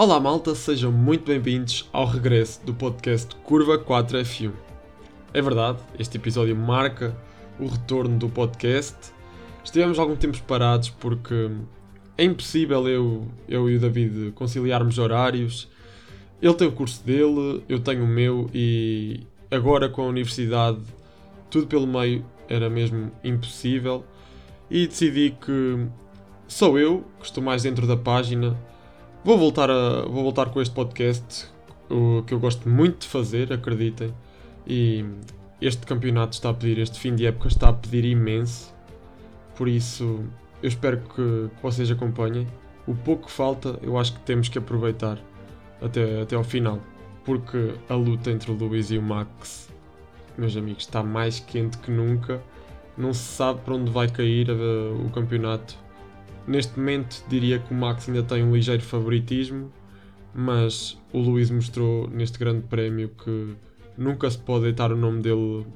Olá malta, sejam muito bem-vindos ao regresso do podcast Curva 4 F1. É verdade, este episódio marca o retorno do podcast. Estivemos algum tempo parados porque é impossível eu, eu e o David conciliarmos horários. Ele tem o curso dele, eu tenho o meu e agora com a universidade tudo pelo meio era mesmo impossível e decidi que sou eu que estou mais dentro da página Vou voltar, a, vou voltar com este podcast, o que eu gosto muito de fazer, acreditem. E este campeonato está a pedir, este fim de época está a pedir imenso. Por isso, eu espero que, vocês acompanhem. O pouco que falta, eu acho que temos que aproveitar até, até ao final. Porque a luta entre o Luís e o Max, meus amigos, está mais quente que nunca. Não se sabe para onde vai cair uh, o campeonato Neste momento diria que o Max ainda tem um ligeiro favoritismo, mas o Luís mostrou neste grande prémio que nunca se pode deitar o nome dele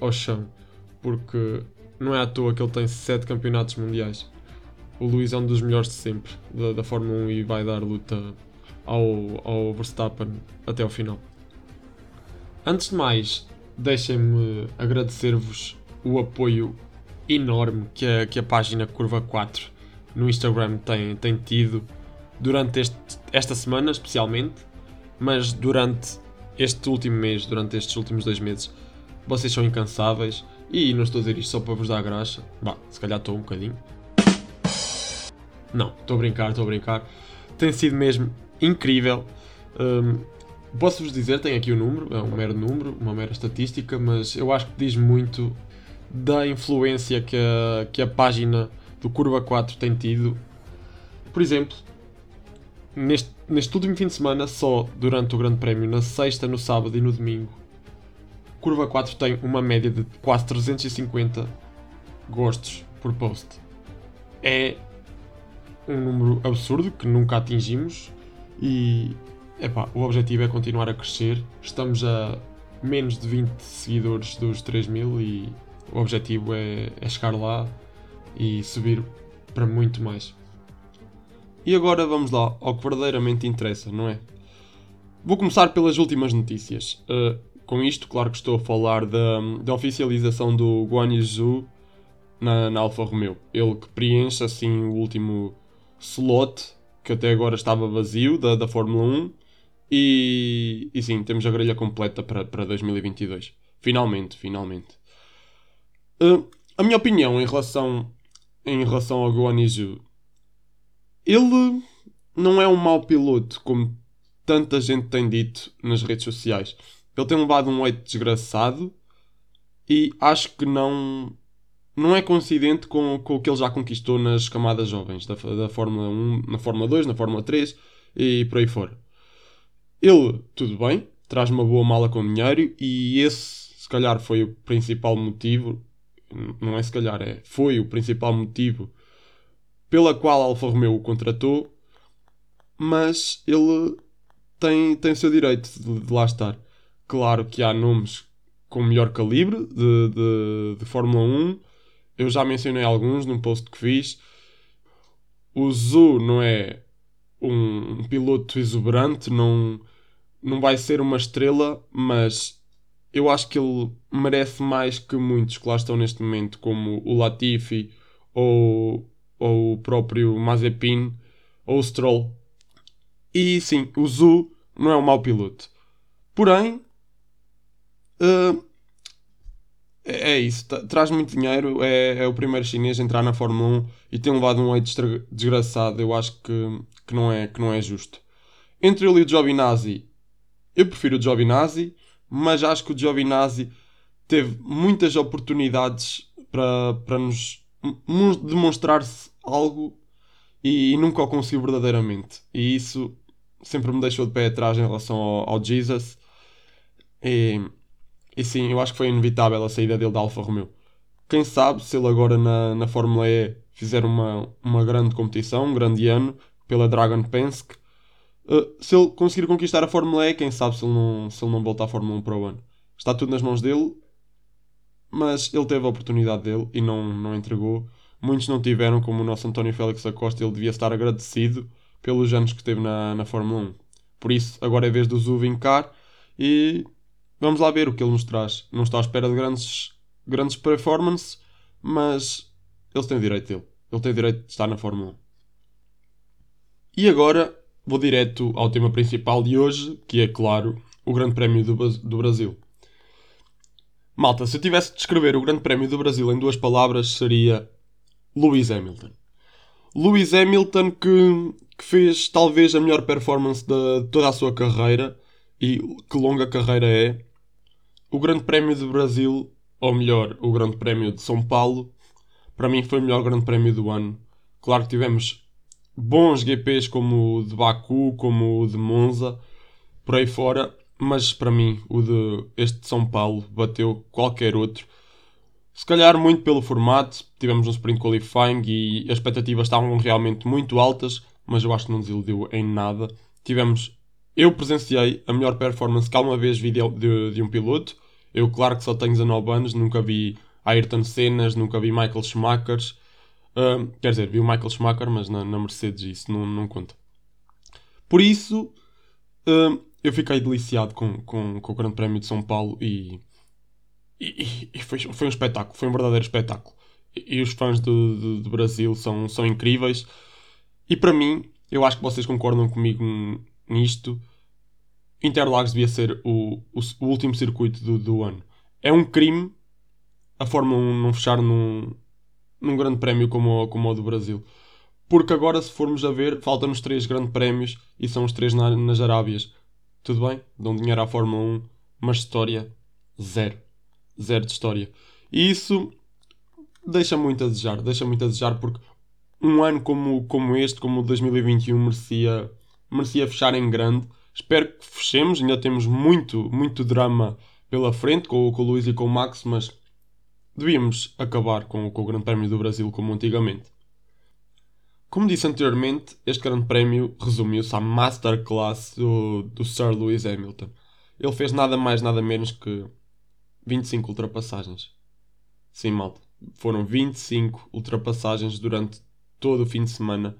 ao chão, porque não é à toa que ele tem 7 campeonatos mundiais. O Luís é um dos melhores de sempre da, da Fórmula 1 e vai dar luta ao, ao Verstappen até ao final. Antes de mais, deixem-me agradecer-vos o apoio enorme que a, que a página Curva 4 no Instagram tem, tem tido durante este, esta semana, especialmente, mas durante este último mês, durante estes últimos dois meses, vocês são incansáveis e não estou a dizer isto só para vos dar graça. Bah, se calhar estou um bocadinho. Não, estou a brincar, estou a brincar. Tem sido mesmo incrível. Um, Posso-vos dizer, tem aqui o um número, é um mero número, uma mera estatística, mas eu acho que diz muito da influência que a, que a página do Curva 4 tem tido. Por exemplo, neste, neste último fim de semana, só durante o Grande Prémio, na sexta, no sábado e no domingo, Curva 4 tem uma média de quase 350 gostos por post. É um número absurdo que nunca atingimos e epá, o objetivo é continuar a crescer. Estamos a menos de 20 seguidores dos 3000 e o objetivo é, é chegar lá e subir para muito mais. E agora vamos lá ao que verdadeiramente interessa, não é? Vou começar pelas últimas notícias. Uh, com isto, claro que estou a falar da, da oficialização do Guan Yu na, na Alfa Romeo. Ele que preenche assim o último slot que até agora estava vazio da, da Fórmula 1 e, e sim, temos a grelha completa para, para 2022. Finalmente, finalmente. Uh, a minha opinião em relação em relação ao Guanizu. Ele não é um mau piloto, como tanta gente tem dito nas redes sociais. Ele tem levado um 8 desgraçado e acho que não, não é coincidente com, com o que ele já conquistou nas camadas jovens da, da Fórmula 1, na Fórmula 2, na Fórmula 3 e por aí fora. Ele, tudo bem, traz uma boa mala com dinheiro e esse, se calhar, foi o principal motivo não é se calhar, é, foi o principal motivo pela qual Alfa Romeo o contratou, mas ele tem, tem o seu direito de, de lá estar. Claro que há nomes com melhor calibre de, de, de Fórmula 1, eu já mencionei alguns num post que fiz. O Zu não é um, um piloto exuberante, não, não vai ser uma estrela, mas eu acho que ele merece mais que muitos que lá estão neste momento, como o Latifi ou, ou o próprio Mazepin ou o Stroll. E sim, o Zu não é um mau piloto. Porém, uh, é, isso. Traz muito dinheiro. É, é, o primeiro chinês a entrar na Fórmula 1 e tem levado um 8 desgraçado. Eu acho que, que, não é, que não é justo. Entre ele e o Giovinazzi, eu prefiro o Giovinazzi mas acho que o Giovinazzi teve muitas oportunidades para, para nos demonstrar-se algo e, e, nunca o conseguiu verdadeiramente. E isso sempre me deixou de pé atrás em relação ao, ao Jesus. E, e sim, eu acho que foi inevitável a saída dele da Alfa Romeo. Quem sabe se ele agora na, na Fórmula E fizer uma, uma grande competição, um grande ano, pela Dragon Penske, Uh, se ele conseguir conquistar a Fórmula E, quem sabe se ele, não, se ele não volta à Fórmula 1 para o ano. Está tudo nas mãos dele, mas ele teve a oportunidade dele e não, não entregou. Muitos não tiveram, como o nosso António Félix Acosta, ele devia estar agradecido pelos anos que esteve na, na Fórmula 1. Por isso, agora é vez do Zu vincar e vamos lá ver o que ele nos traz. Não está à espera de grandes, grandes performances, mas ele tem direito dele. Ele tem direito de estar na Fórmula 1. E agora vou direto ao tema principal de hoje, que é, claro, o Grande Prémio do, do Brasil. Malta, se eu tivesse de descrever o Grande Prémio do Brasil em duas palavras, seria Lewis Hamilton. Lewis Hamilton que, que fez talvez a melhor performance de toda a sua carreira e que longa carreira é. O Grande Prémio do Brasil, ou melhor, o Grande Prémio de São Paulo, para mim foi o melhor Grande Prémio do ano. Claro que tivemos bons GPs como o de Baku, como o de Monza, por aí fora, mas para mim o de este de São Paulo bateu qualquer outro. Se calhar muito pelo formato, tivemos um sprint qualifying e as expectativas estavam realmente muito altas, mas eu acho que não desiludiu em nada. Tivemos, eu presenciei a melhor performance que alguma vez vi de, de, de um piloto. Eu, claro que só tenho 19 anos, nunca vi Ayrton Sennas, nunca vi Michael Schumacher. Uh, quer dizer, vi o Michael Schumacher, mas na, na Mercedes isso não, não conta. Por isso, uh, eu fiquei deliciado com, com, com o Grande Prémio de São Paulo e, e, e foi, foi um espetáculo, foi um verdadeiro espetáculo. E, e os fãs do, do, do, Brasil são, são incríveis. E para mim, eu acho que vocês concordam comigo nisto. Interlagos devia ser o, o, o último circuito do, do, ano. É um crime a Fórmula 1 não fechar num, num grande prémio como, como o do Brasil. Porque agora, se formos a ver, faltam-nos três grandes prémios e são os três na, nas Arábias. Tudo bem, dão dinheiro à Fórmula 1, mas história, zero. Zero de história. E isso deixa muito a desejar, deixa muito a desejar porque um ano como, como este, como o 2021, merecia, merecia fechar em grande. Espero que fechemos, ainda temos muito, muito drama pela frente com, com o Luís e com o Max, mas devíamos acabar com, o Grande Prémio do Brasil como antigamente. Como disse anteriormente, este Grande Prémio resumiu-se à masterclass do, do Sir Lewis Hamilton. Ele fez nada mais, nada menos que 25 ultrapassagens. Sim, malta. Foram 25 ultrapassagens durante todo o fim de semana.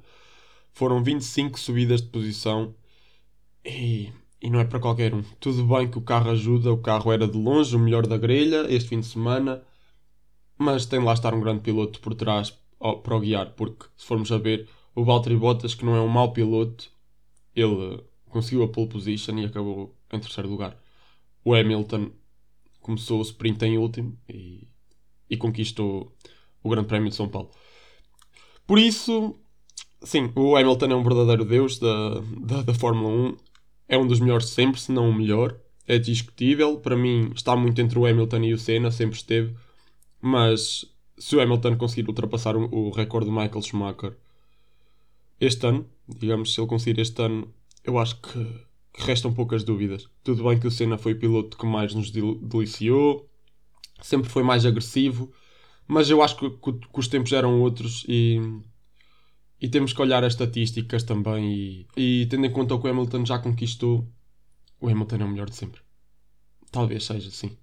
Foram 25 subidas de posição. E, e não é para qualquer um. Tudo bem que o carro ajuda, o carro era de longe o melhor da grelha este fim de semana. Mas tem lá estar um grande piloto por trás para o guiar, porque se formos a ver, o Valtteri Bottas, que não é um mau piloto, ele conseguiu a pole position e acabou em terceiro lugar. O Hamilton começou o sprint em último e, e conquistou o Grande Prémio de São Paulo. Por isso, sim, o Hamilton é um verdadeiro deus da, da, da Fórmula 1. É um dos melhores sempre, se não o melhor. É discutível. Para mim, está muito entre o Hamilton e o Senna, sempre esteve. Mas se o Hamilton conseguir ultrapassar o, recorde do Michael Schumacher este ano, digamos, se ele conseguir este ano, eu acho que, que restam poucas dúvidas. Tudo bem que o Senna foi o piloto que mais nos deliciou, sempre foi mais agressivo, mas eu acho que, que, que os tempos eram outros e, e temos que olhar as estatísticas também. E, e tendo em conta o que o Hamilton já conquistou, o Hamilton é o melhor de sempre. Talvez seja, sim.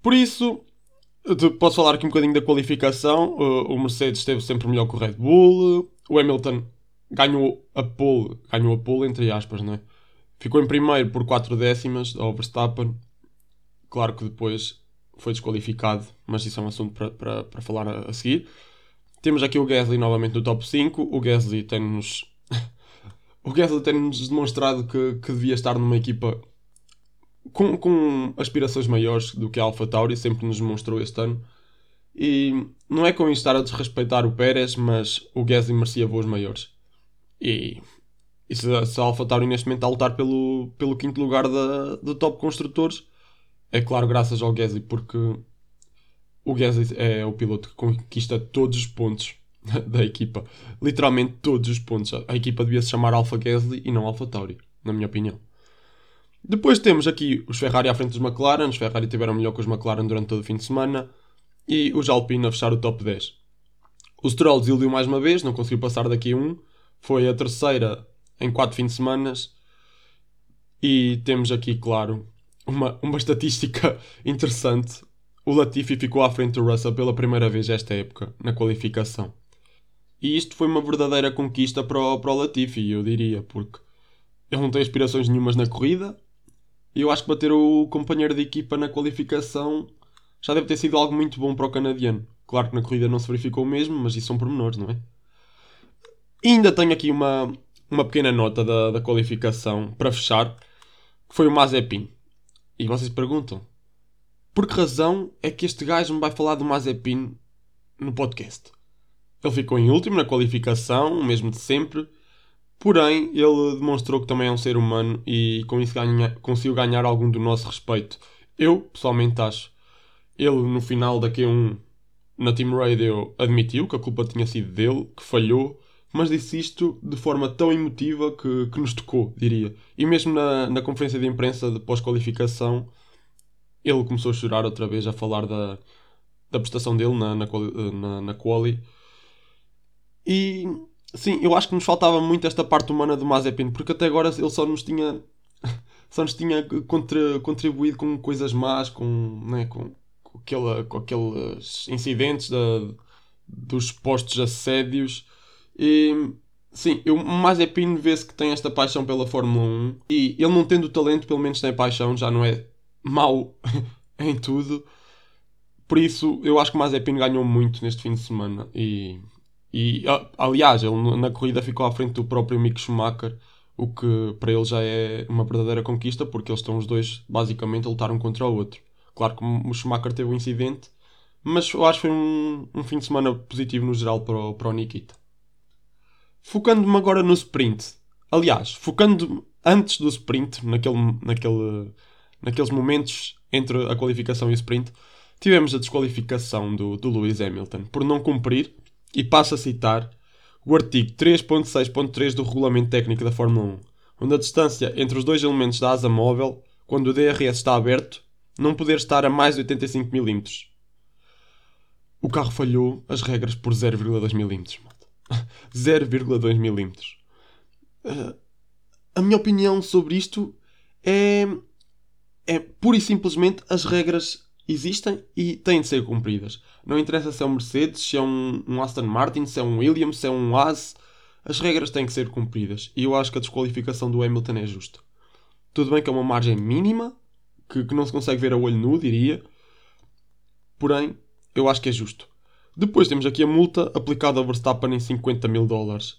Por isso, Posso falar aqui um bocadinho da qualificação. O Mercedes esteve sempre melhor que o Red Bull. O Hamilton ganhou a pole, ganhou a pole entre aspas, não é? Ficou em primeiro por 4 décimas ao Verstappen. Claro que depois foi desqualificado, mas isso é um assunto para, para, para falar a, a seguir. Temos aqui o Gasly novamente no top 5. O Gasly tem-nos. o Gasly tem-nos demonstrado que, que devia estar numa equipa com, com aspirações maiores do que a Alpha Tauri, sempre nos mostrou este ano. E não é com isto estar a desrespeitar o Pérez, mas o Gasly merecia voos maiores. E, e se, se a Alpha Tauri neste momento está a lutar pelo, pelo quinto lugar da, do top construtores, é claro, graças ao Gasly, porque o Gasly é o piloto que conquista todos os pontos da equipa. Literalmente todos os pontos. A equipa devia se chamar Alpha Gasly e não Alpha Tauri, na minha opinião. Depois temos aqui os Ferrari à frente dos McLaren. Os Ferrari tiveram melhor que os McLaren durante todo o fim de semana. E os Alpine a fechar o top 10. O Stroll desiludiu mais uma vez, não conseguiu passar daqui a um. Foi a terceira em quatro fins de semana. E temos aqui, claro, uma, uma estatística interessante. O Latifi ficou à frente do Russell pela primeira vez esta época, na qualificação. E isto foi uma verdadeira conquista para o, para o Latifi, eu diria, porque ele não tem aspirações nenhumas na corrida. E eu acho que bater o companheiro de equipa na qualificação já deve ter sido algo muito bom para o canadiano. Claro que na corrida não se verificou o mesmo, mas isso são pormenores, não é? E ainda tenho aqui uma, uma pequena nota da, da qualificação para fechar, que foi o Mazepin. E vocês perguntam, por que razão é que este gajo me vai falar do Mazepin no podcast? Ele ficou em último na qualificação, o mesmo de sempre, porém ele demonstrou que também é um ser humano e com isso ganha, conseguiu ganhar algum do nosso respeito. Eu, pessoalmente, acho. Ele, no final da Q1, na Team Radio, admitiu que a culpa tinha sido dele, que falhou, mas disse isto de forma tão emotiva que, que nos tocou, diria. E mesmo na, na conferência de imprensa de pós-qualificação, ele começou a chorar outra vez, a falar da, da prestação dele na, na, na, na quali. E sim, eu acho que nos faltava muito esta parte humana do Mazepin, porque até agora ele só nos tinha só nos tinha contribuído com coisas más, com, né, com, com, aquela, com aqueles incidentes da, dos postos assédios. E sim, o Mazepin vê-se que tem esta paixão pela Fórmula 1 e ele não tendo talento, pelo menos tem paixão, já não é mau em tudo. Por isso, eu acho que o Mazepin ganhou muito neste fim de semana. E, e aliás, ele na corrida ficou à frente do próprio Mick Schumacher, o que para ele já é uma verdadeira conquista, porque eles estão os dois basicamente a lutar um contra o outro. Claro que o Schumacher teve um incidente, mas eu acho que foi um, um fim de semana positivo no geral para o, para o Nikita. Focando-me agora no sprint. Aliás, focando antes do sprint, naquele, naquele naqueles momentos entre a qualificação e o sprint, tivemos a desqualificação do, do Lewis Hamilton por não cumprir, e passo a citar, o artigo 3.6.3 do Regulamento Técnico da Fórmula 1, onde a distância entre os dois elementos da asa móvel, quando o DRS está aberto, não poder estar a mais de 85 mm. O carro falhou as regras por 0,2 mm. 0,2 mm. Uh, a minha opinião sobre isto é é pura e simplesmente as regras existem e têm de ser cumpridas. Não interessa se é um Mercedes, se é um, um Aston Martin, se é um Williams, se é um Haas, as regras têm que ser cumpridas. E eu acho que a desqualificação do Hamilton é justa. Tudo bem que é uma margem mínima, que, que não se consegue ver a olho nu, diria. Porém, eu acho que é justo. Depois temos aqui a multa aplicada ao Verstappen em 50 mil dólares.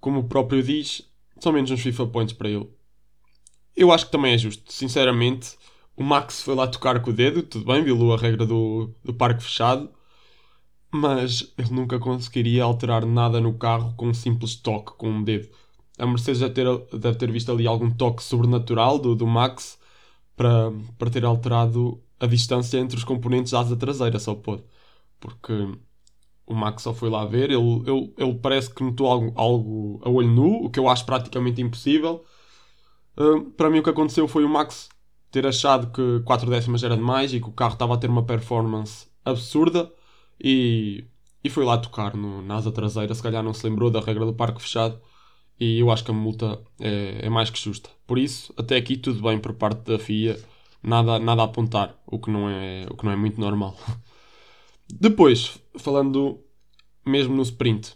Como o próprio diz, são menos uns FIFA Points para ele. Eu acho que também é justo. Sinceramente, o Max foi lá tocar com o dedo, tudo bem, violou a regra do, do parque fechado, mas ele nunca conseguiria alterar nada no carro com um simples toque com um dedo. A Mercedes deve ter, deve ter visto ali algum toque sobrenatural do, do Max para, para ter alterado a distância entre os componentes da asa traseira, só pode. Porque o Max só foi lá ver, ele, ele, ele parece que notou algo, algo a olho nu, o que eu acho praticamente impossível para mim o que aconteceu foi o Max ter achado que 4 décimas era demais e que o carro estava a ter uma performance absurda e, e foi lá tocar no, na asa traseira. Se calhar não se lembrou da regra do parque fechado e eu acho que a multa é, é mais que justa. Por isso, até aqui tudo bem por parte da FIA, nada, nada a apontar, o que, não é, o que não é muito normal. Depois, falando mesmo no sprint,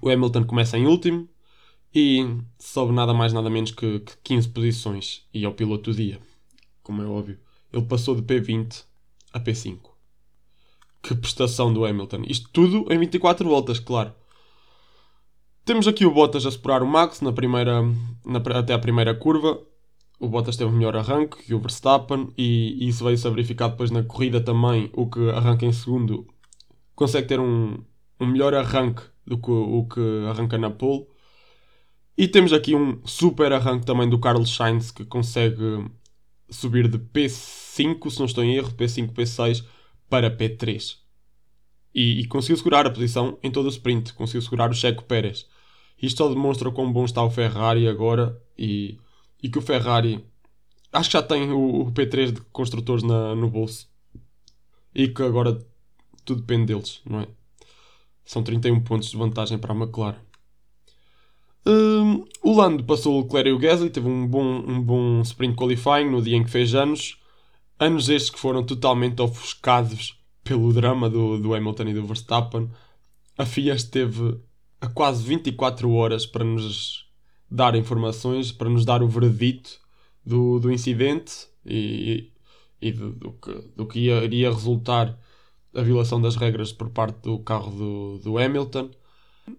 o Hamilton começa em último, e sobe nada mais nada menos que, que 15 posições e ao piloto do dia, como é óbvio. Ele passou de P20 a P5. Que prestação do Hamilton. Isto tudo em 24 voltas, claro. Temos aqui o Bottas a superar o Max na primeira, na, até a primeira curva. O Bottas teve melhor arranque que o Verstappen e, e isso veio-se a verificar depois na corrida também. O que arranca em segundo consegue ter um, um melhor arranque do que o que arranca na pole. E temos aqui um super arranque também do Carlos Sainz que consegue subir de P5, se não estou em erro, P5, P6 para P3. E, e conseguiu segurar a posição em todo o sprint, conseguiu segurar o Checo Pérez. Isto só demonstra quão bom está o Ferrari agora e, e que o Ferrari acho que já tem o, o P3 de construtores na, no bolso e que agora tudo depende deles, não é? São 31 pontos de vantagem para a McLaren. Um, o Lando passou o Leclerc e o Gasly, teve um bom, um bom sprint qualifying no dia em que fez anos. Anos estes que foram totalmente ofuscados pelo drama do, do Hamilton e do Verstappen. a FIA esteve a quase 24 horas para nos dar informações, para nos dar o veredito do, do incidente e, e do, do, que, do que iria resultar a violação das regras por parte do carro do, do Hamilton.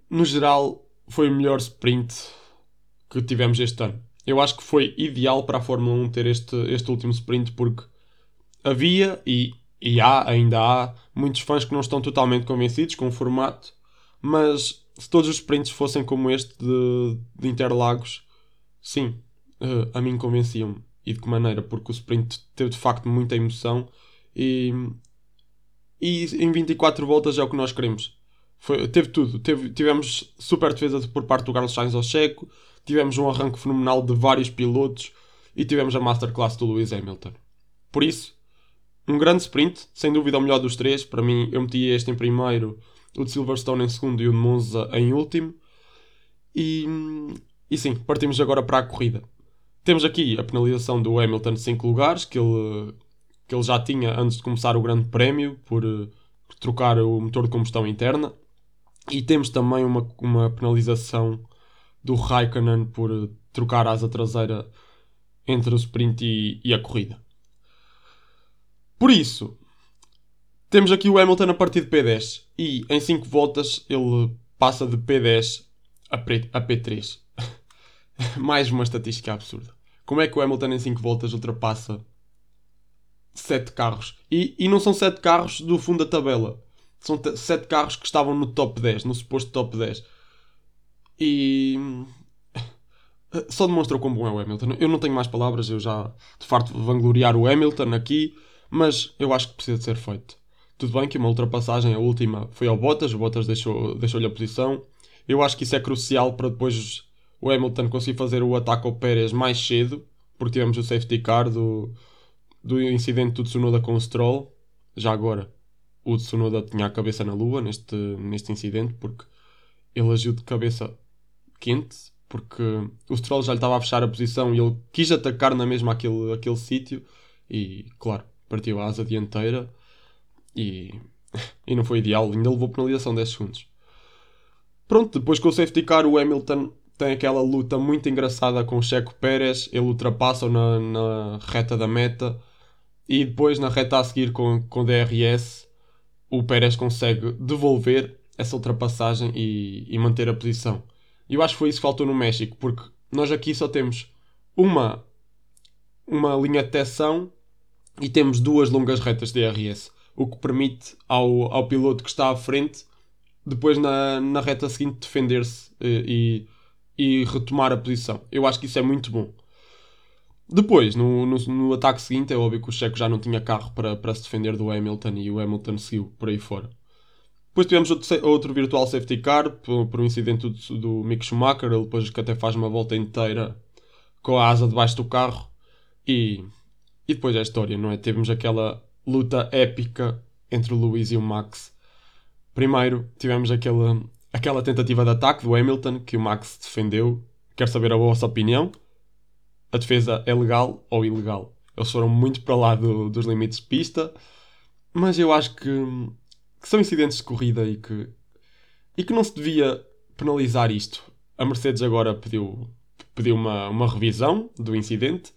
No geral, foi o melhor sprint que tivemos este ano. Eu acho que foi ideal para a Fórmula 1 ter este, este último sprint porque havia e, e há, ainda há, muitos fãs que não estão totalmente convencidos com o formato, mas se todos os sprints fossem como este de, de Interlagos, sim, uh, a mim convenciam-me. E de que maneira? Porque o sprint teve de facto muita emoção e, e em 24 voltas é o que nós queremos. Foi, teve tudo. Teve, tivemos super defesa por parte do Carlos Sainz ao Checo, tivemos um arranque fenomenal de vários pilotos e tivemos a masterclass do Lewis Hamilton. Por isso, um grande sprint, sem dúvida o melhor dos três. Para mim, eu meti este em primeiro, o de Silverstone em segundo e o de Monza em último. E, e sim, partimos agora para a corrida. Temos aqui a penalização do Hamilton de 5 lugares, que ele, que ele já tinha antes de começar o Grande Prémio, por, por trocar o motor de combustão interna. E temos também uma, uma penalização do Raikkonen por trocar a asa traseira entre o sprint e, e a corrida. Por isso, temos aqui o Hamilton a partir de P10 e em 5 voltas ele passa de P10 a, P3. Mais uma estatística absurda. Como é que o Hamilton em 5 voltas ultrapassa 7 carros? E, e não são 7 carros do fundo da tabela. São 7 carros que estavam no top 10, no suposto top 10. E. Só demonstrou como bom é o Hamilton. Eu não tenho mais palavras, eu já de facto vangloriar o Hamilton aqui, mas eu acho que precisa de ser feito. Tudo bem que uma ultrapassagem, a última, foi ao Bottas, o Bottas deixou-lhe deixou a posição. Eu acho que isso é crucial para depois o Hamilton conseguir fazer o ataque ao Pérez mais cedo, porque tivemos o safety car do, do incidente do Tsunoda com o Stroll. Já agora, o Tsunoda tinha a cabeça na lua neste, neste incidente, porque ele agiu de cabeça quente, porque o Stroll já lhe estava a fechar a posição e ele quis atacar na mesma aquele, aquele sítio e, claro, partiu a asa dianteira e, e não foi ideal, ainda levou penalização 10 segundos. Pronto, depois com o safety car o Hamilton tem aquela luta muito engraçada com o Checo Pérez, ele ultrapassa na, na reta da meta e depois na reta a seguir com, com DRS o Pérez consegue devolver essa ultrapassagem e, e manter a posição. E eu acho que foi isso que faltou no México, porque nós aqui só temos uma, uma linha de detecção e temos duas longas retas de DRS, o que permite ao, ao piloto que está à frente, depois na, na reta seguinte, defender-se eh, e, e retomar a posição. Eu acho que isso é muito bom. Depois, no, no, no, ataque seguinte, é óbvio que o Checo já não tinha carro para, para se defender do Hamilton e o Hamilton seguiu por aí fora. Depois tivemos outro, outro virtual safety car por, por um incidente do, do Mick Schumacher, ele depois que até faz uma volta inteira com a asa debaixo do carro e, e depois é a história, não é? Tivemos aquela luta épica entre o Lewis e o Max. Primeiro tivemos aquela, aquela tentativa de ataque do Hamilton que o Max defendeu. Quero saber a vossa opinião a defesa é legal ou ilegal. Eles foram muito para lá do, dos limites de pista, mas eu acho que, que, são incidentes de corrida e que, e que não se devia penalizar isto. A Mercedes agora pediu, pediu uma, uma revisão do incidente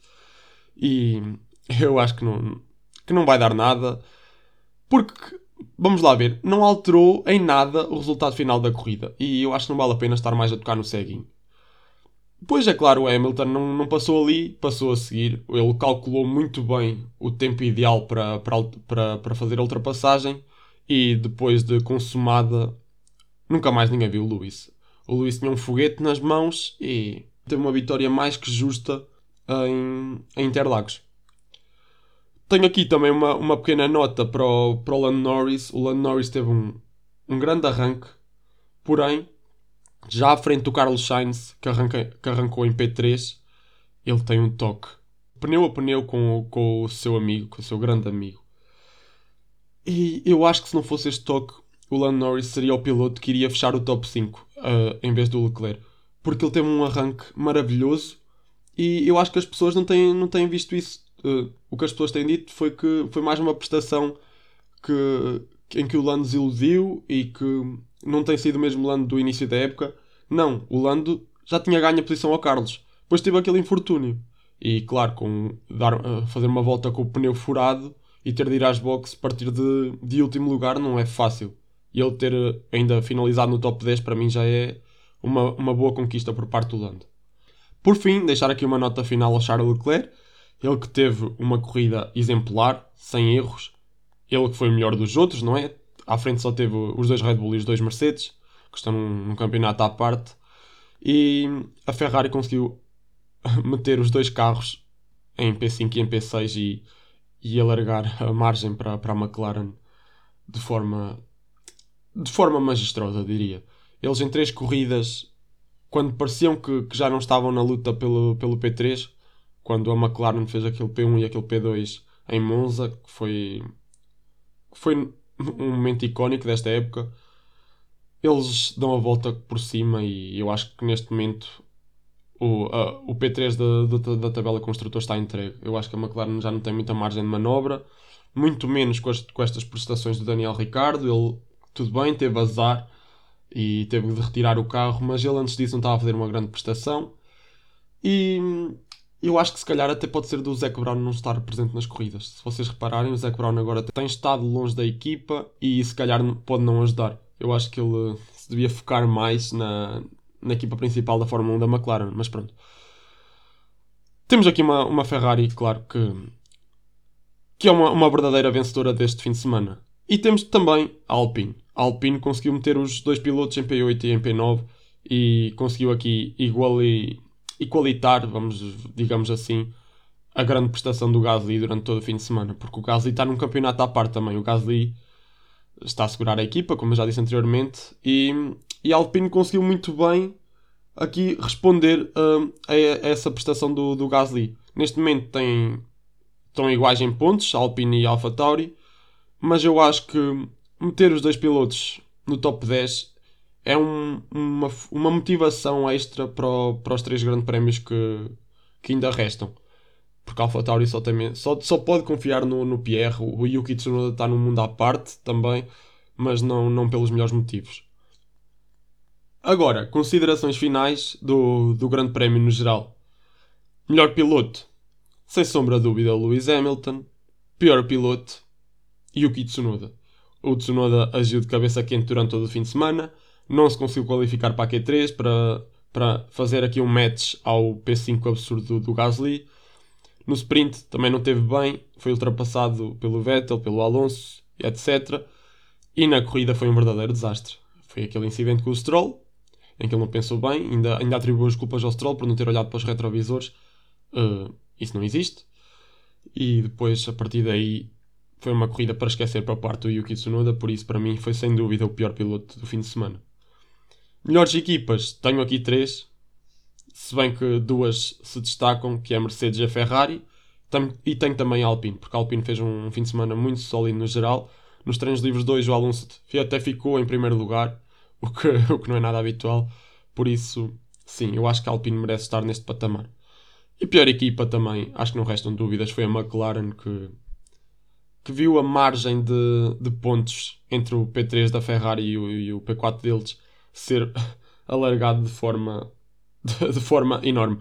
e eu acho que não, que não vai dar nada, porque, vamos lá ver, não alterou em nada o resultado final da corrida e eu acho que não vale a pena estar mais a tocar no ceguinho. Depois, é claro, o Hamilton não, não passou ali, passou a seguir. Ele calculou muito bem o tempo ideal para, para, para, para fazer a ultrapassagem e depois de consumada, nunca mais ninguém viu o Lewis. O Lewis tinha um foguete nas mãos e teve uma vitória mais que justa em, em Interlagos. Tenho aqui também uma, uma pequena nota para o, para o Lando Norris. O Lando Norris teve um, um grande arranque, porém já à frente do Carlos Sainz, que, arranca, que arrancou em P3, ele tem um toque. Pneu a pneu com, com o seu amigo, com o seu grande amigo. E eu acho que se não fosse este toque, o Lando Norris seria o piloto que iria fechar o top 5 uh, em vez do Leclerc. Porque ele teve um arranque maravilhoso e eu acho que as pessoas não têm, não têm visto isso. Uh, o que as pessoas têm dito foi que foi mais uma prestação que, em que o Lando desiludiu e que não tem sido o mesmo Lando do início da época. Não, o Lando já tinha ganho a posição ao Carlos. Depois teve aquele infortúnio. E claro, com dar, uh, fazer uma volta com o pneu furado e ter de ir às boxes partir de, de último lugar não é fácil. E ele ter uh, ainda finalizado no top 10 para mim já é uma, uma boa conquista por parte do Lando. Por fim, deixar aqui uma nota final ao Charles Leclerc. Ele que teve uma corrida exemplar, sem erros. Ele que foi o melhor dos outros, não é? À frente só teve os dois Red Bull e os dois Mercedes, que estão num, num campeonato à parte. E a Ferrari conseguiu meter os dois carros em P5 e em P6 e, e alargar a margem para, para a McLaren de forma, de forma magistrosa, diria. Eles em três corridas, quando pareciam que, que já não estavam na luta pelo, pelo P3, quando a McLaren fez aquele P1 e aquele P2 em Monza, que foi, foi um momento icónico desta época, eles dão a volta por cima e eu acho que neste momento o, uh, o P3 da, da, da, tabela construtor está entregue. Eu acho que a McLaren já não tem muita margem de manobra, muito menos com, as, com estas prestações do Daniel Ricardo. Ele, tudo bem, teve azar e teve de retirar o carro, mas ele antes disso não estava a fazer uma grande prestação. E eu acho que se calhar até pode ser do Zac Brown não estar presente nas corridas. Se vocês repararem, o Zac Brown agora tem estado longe da equipa e se calhar pode não ajudar. Eu acho que ele se devia focar mais na, na equipa principal da Fórmula 1 da McLaren, mas pronto. Temos aqui uma, uma Ferrari, claro que, que é uma, uma verdadeira vencedora deste fim de semana. E temos também a Alpine. A Alpine conseguiu meter os dois pilotos em P8 e em P9 e conseguiu aqui iguali, equalitar, vamos, digamos assim, a grande prestação do Gasly durante todo o fim de semana, porque o Gasly está num campeonato à parte também. O Gasly está a segurar a equipa, como eu já disse anteriormente, e, e a Alpine conseguiu muito bem aqui responder uh, a, essa prestação do, do Gasly. Neste momento tem, estão iguais em pontos, Alpine e AlphaTauri, mas eu acho que meter os dois pilotos no top 10 é um, uma, uma motivação extra para, o, para os três grandes prémios que, que ainda restam porque a AlphaTauri só, tem, só, só pode confiar no, no Pierre. O, Yuki Tsunoda está num mundo à parte também, mas não, não pelos melhores motivos. Agora, considerações finais do, do Grande Prémio no geral. Melhor piloto, sem sombra de dúvida, Lewis Hamilton. Pior piloto, Yuki Tsunoda. O Tsunoda agiu de cabeça quente durante todo o fim de semana, não se conseguiu qualificar para a Q3 para, para fazer aqui um match ao P5 absurdo do Gasly no sprint também não teve bem, foi ultrapassado pelo Vettel, pelo Alonso, etc. E na corrida foi um verdadeiro desastre. Foi aquele incidente com o Stroll, em que ele não pensou bem, ainda, ainda atribuiu as culpas ao Stroll por não ter olhado para os retrovisores. Uh, isso não existe. E depois, a partir daí, foi uma corrida para esquecer para a parte do Yuki Tsunoda, por isso, para mim, foi sem dúvida o pior piloto do fim de semana. Melhores equipas, tenho aqui três se bem que duas se destacam, que é a Mercedes e a Ferrari, e tem também a Alpine, porque a Alpine fez um fim de semana muito sólido no geral. Nos treinos livres 2 o Alonso até ficou em primeiro lugar, o que, o que não é nada habitual. Por isso, sim, eu acho que a Alpine merece estar neste patamar. E pior equipa também, acho que não restam dúvidas, foi a McLaren que, que viu a margem de, de pontos entre o P3 da Ferrari e o, e o P4 deles ser alargado de forma de, forma enorme.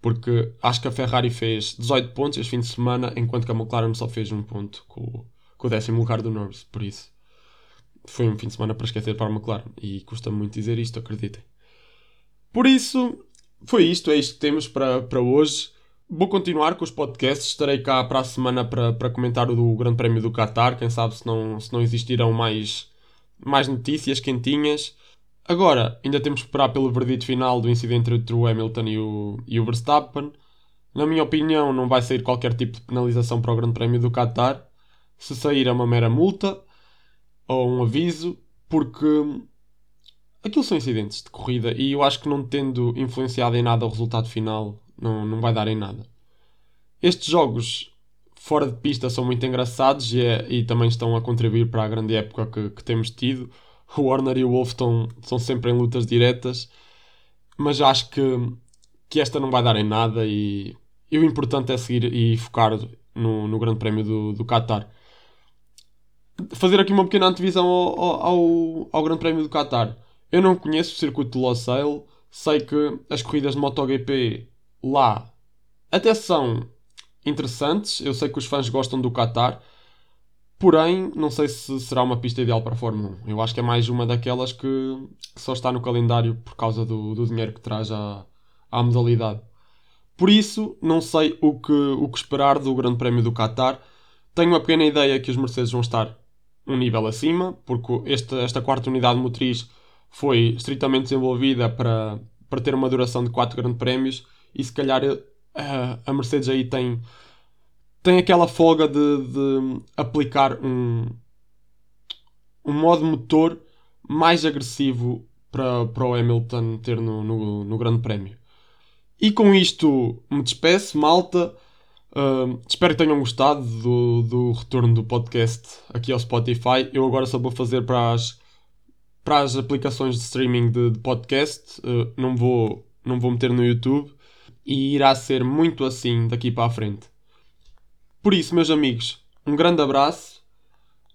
Porque acho que a Ferrari fez 18 pontos este fim de semana, enquanto que a McLaren só fez um ponto com, com o décimo lugar do Norris. Por isso, foi um fim de semana para esquecer para a McLaren. E custa muito dizer isto, acreditem. Por isso, foi isto, é isto que temos para, para hoje. Vou continuar com os podcasts, estarei cá para a semana para, para comentar o do Grande Prémio do Qatar. Quem sabe se não, se não existirão mais, mais notícias quentinhas. Agora, ainda temos que esperar pelo verdito final do incidente entre o Hamilton e o, e o Verstappen. Na minha opinião, não vai sair qualquer tipo de penalização para o Grande Prémio do Qatar. Se sair é uma mera multa ou um aviso, porque aquilo são incidentes de corrida e eu acho que não tendo influenciado em nada o resultado final, não, não vai dar em nada. Estes jogos fora de pista são muito engraçados e, é, e também estão a contribuir para a grande época que, que temos tido o Warner e o Wolf estão, sempre em lutas diretas, mas acho que, que esta não vai dar em nada e, e o importante é seguir e focar no, no Grande Prémio do, do Qatar. fazer aqui uma pequena antevisão ao, ao, ao Grande Prémio do Qatar. Eu não conheço o circuito de Losail, sei que as corridas de MotoGP lá até são interessantes, eu sei que os fãs gostam do Qatar, porém não sei se será uma pista ideal para a Fórmula 1. Eu acho que é mais uma daquelas que, só está no calendário por causa do, do dinheiro que traz à, à modalidade. Por isso, não sei o que, o que esperar do Grande Prémio do Qatar. Tenho uma pequena ideia que os Mercedes vão estar um nível acima, porque esta, esta quarta unidade motriz foi estritamente desenvolvida para, para ter uma duração de 4 grandes prémios e se calhar a, eh, a Mercedes aí tem, tem aquela folga de, de aplicar um, um modo motor mais agressivo para, para o Hamilton ter no, no, no Grande Prémio. E com isto me despeço, malta. Uh, espero que tenham gostado do, do retorno do podcast aqui ao Spotify. Eu agora só vou fazer para as, para as aplicações de streaming de, de podcast. Uh, não, vou, não vou meter no YouTube. E irá ser muito assim daqui para a frente. Por isso, meus amigos, um grande abraço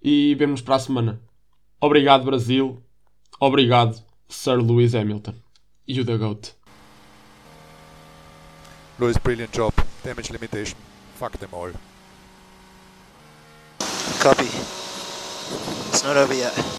e vemos para a semana. Obrigado, Brasil. Obrigado, Sir Lewis Hamilton. You the GOAT. Lewis, brilliant job. Damage limitation. Fuck them all. Copy. It's not over yet.